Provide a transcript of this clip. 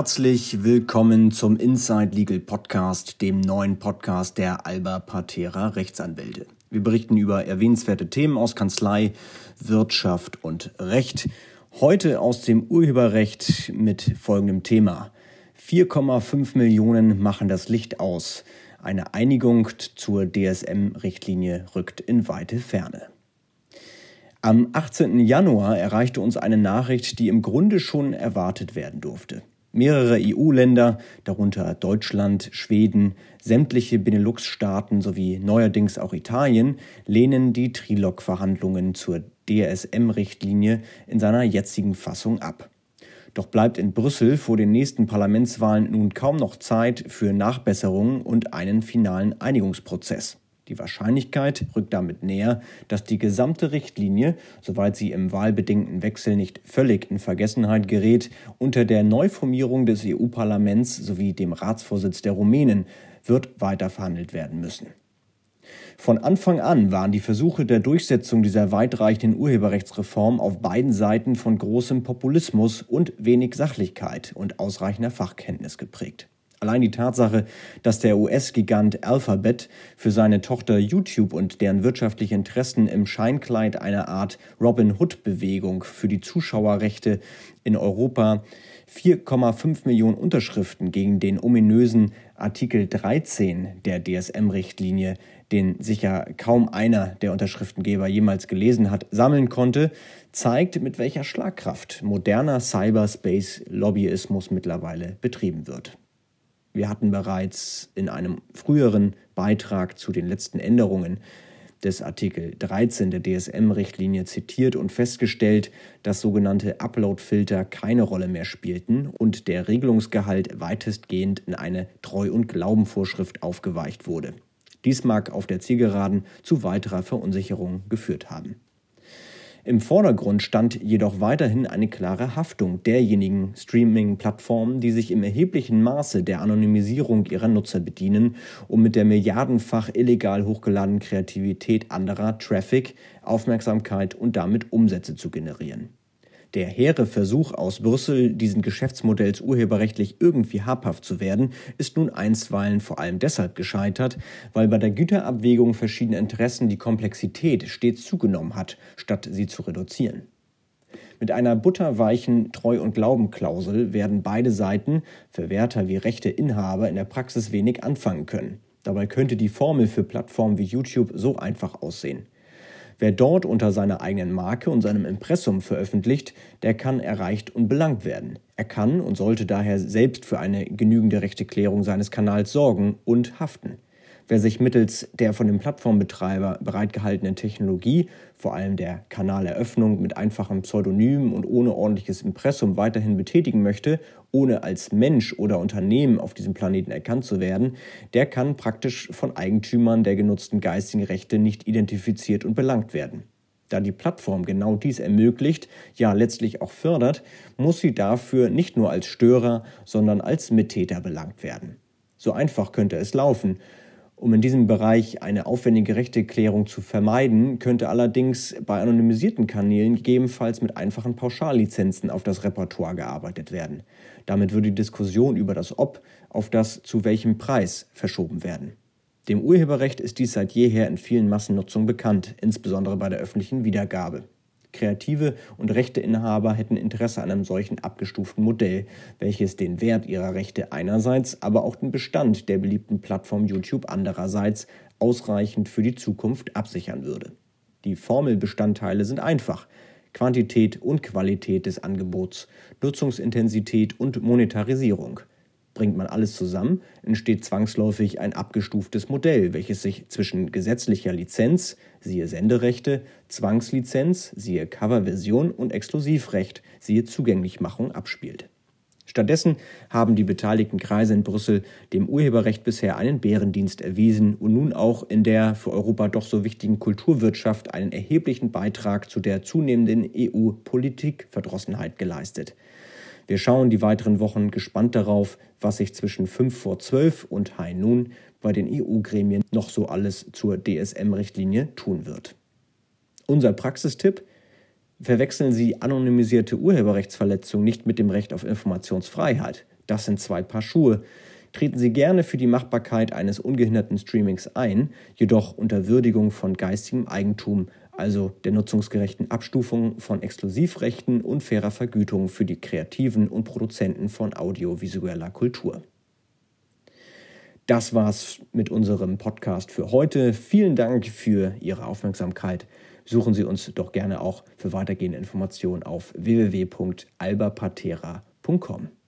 Herzlich willkommen zum Inside Legal Podcast, dem neuen Podcast der Alba Patera Rechtsanwälte. Wir berichten über erwähnenswerte Themen aus Kanzlei, Wirtschaft und Recht. Heute aus dem Urheberrecht mit folgendem Thema. 4,5 Millionen machen das Licht aus. Eine Einigung zur DSM-Richtlinie rückt in weite Ferne. Am 18. Januar erreichte uns eine Nachricht, die im Grunde schon erwartet werden durfte. Mehrere EU-Länder, darunter Deutschland, Schweden, sämtliche Benelux-Staaten sowie neuerdings auch Italien, lehnen die Trilog-Verhandlungen zur DSM-Richtlinie in seiner jetzigen Fassung ab. Doch bleibt in Brüssel vor den nächsten Parlamentswahlen nun kaum noch Zeit für Nachbesserungen und einen finalen Einigungsprozess. Die Wahrscheinlichkeit rückt damit näher, dass die gesamte Richtlinie, soweit sie im wahlbedingten Wechsel nicht völlig in Vergessenheit gerät, unter der Neuformierung des EU-Parlaments sowie dem Ratsvorsitz der Rumänen wird weiterverhandelt werden müssen. Von Anfang an waren die Versuche der Durchsetzung dieser weitreichenden Urheberrechtsreform auf beiden Seiten von großem Populismus und wenig Sachlichkeit und ausreichender Fachkenntnis geprägt. Allein die Tatsache, dass der US-Gigant Alphabet für seine Tochter YouTube und deren wirtschaftliche Interessen im Scheinkleid einer Art Robin Hood-Bewegung für die Zuschauerrechte in Europa 4,5 Millionen Unterschriften gegen den ominösen Artikel 13 der DSM-Richtlinie, den sicher kaum einer der Unterschriftengeber jemals gelesen hat, sammeln konnte, zeigt, mit welcher Schlagkraft moderner Cyberspace-Lobbyismus mittlerweile betrieben wird. Wir hatten bereits in einem früheren Beitrag zu den letzten Änderungen des Artikel 13 der DSM-Richtlinie zitiert und festgestellt, dass sogenannte Upload-Filter keine Rolle mehr spielten und der Regelungsgehalt weitestgehend in eine Treu- und Glaubenvorschrift aufgeweicht wurde. Dies mag auf der Zielgeraden zu weiterer Verunsicherung geführt haben. Im Vordergrund stand jedoch weiterhin eine klare Haftung derjenigen Streaming-Plattformen, die sich im erheblichen Maße der Anonymisierung ihrer Nutzer bedienen, um mit der milliardenfach illegal hochgeladenen Kreativität anderer Traffic, Aufmerksamkeit und damit Umsätze zu generieren. Der hehre Versuch aus Brüssel, diesen Geschäftsmodells urheberrechtlich irgendwie habhaft zu werden, ist nun einstweilen vor allem deshalb gescheitert, weil bei der Güterabwägung verschiedener Interessen die Komplexität stets zugenommen hat, statt sie zu reduzieren. Mit einer butterweichen Treu- und Glaubenklausel werden beide Seiten, Verwerter wie Rechteinhaber, in der Praxis wenig anfangen können. Dabei könnte die Formel für Plattformen wie YouTube so einfach aussehen. Wer dort unter seiner eigenen Marke und seinem Impressum veröffentlicht, der kann erreicht und belangt werden. Er kann und sollte daher selbst für eine genügende Rechteklärung seines Kanals sorgen und haften. Wer sich mittels der von dem Plattformbetreiber bereitgehaltenen Technologie, vor allem der Kanaleröffnung mit einfachem Pseudonym und ohne ordentliches Impressum weiterhin betätigen möchte, ohne als Mensch oder Unternehmen auf diesem Planeten erkannt zu werden, der kann praktisch von Eigentümern der genutzten geistigen Rechte nicht identifiziert und belangt werden. Da die Plattform genau dies ermöglicht, ja letztlich auch fördert, muss sie dafür nicht nur als Störer, sondern als Mittäter belangt werden. So einfach könnte es laufen, um in diesem Bereich eine aufwendige Rechteklärung zu vermeiden, könnte allerdings bei anonymisierten Kanälen gegebenenfalls mit einfachen Pauschallizenzen auf das Repertoire gearbeitet werden. Damit würde die Diskussion über das Ob auf das zu welchem Preis verschoben werden. Dem Urheberrecht ist dies seit jeher in vielen Massennutzungen bekannt, insbesondere bei der öffentlichen Wiedergabe. Kreative und Rechteinhaber hätten Interesse an einem solchen abgestuften Modell, welches den Wert ihrer Rechte einerseits, aber auch den Bestand der beliebten Plattform YouTube andererseits ausreichend für die Zukunft absichern würde. Die Formelbestandteile sind einfach. Quantität und Qualität des Angebots, Nutzungsintensität und Monetarisierung. Bringt man alles zusammen, entsteht zwangsläufig ein abgestuftes Modell, welches sich zwischen gesetzlicher Lizenz, siehe Senderechte, Zwangslizenz, siehe Coverversion und Exklusivrecht, siehe Zugänglichmachung abspielt. Stattdessen haben die beteiligten Kreise in Brüssel dem Urheberrecht bisher einen Bärendienst erwiesen und nun auch in der für Europa doch so wichtigen Kulturwirtschaft einen erheblichen Beitrag zu der zunehmenden EU-Politikverdrossenheit geleistet. Wir schauen die weiteren Wochen gespannt darauf, was sich zwischen 5 vor 12 und High Noon bei den EU-Gremien noch so alles zur DSM-Richtlinie tun wird. Unser Praxistipp? Verwechseln Sie anonymisierte Urheberrechtsverletzungen nicht mit dem Recht auf Informationsfreiheit. Das sind zwei Paar Schuhe. Treten Sie gerne für die Machbarkeit eines ungehinderten Streamings ein, jedoch unter Würdigung von geistigem Eigentum, also der nutzungsgerechten Abstufung von Exklusivrechten und fairer Vergütung für die Kreativen und Produzenten von audiovisueller Kultur. Das war's mit unserem Podcast für heute. Vielen Dank für Ihre Aufmerksamkeit. Suchen Sie uns doch gerne auch für weitergehende Informationen auf www.albapatera.com.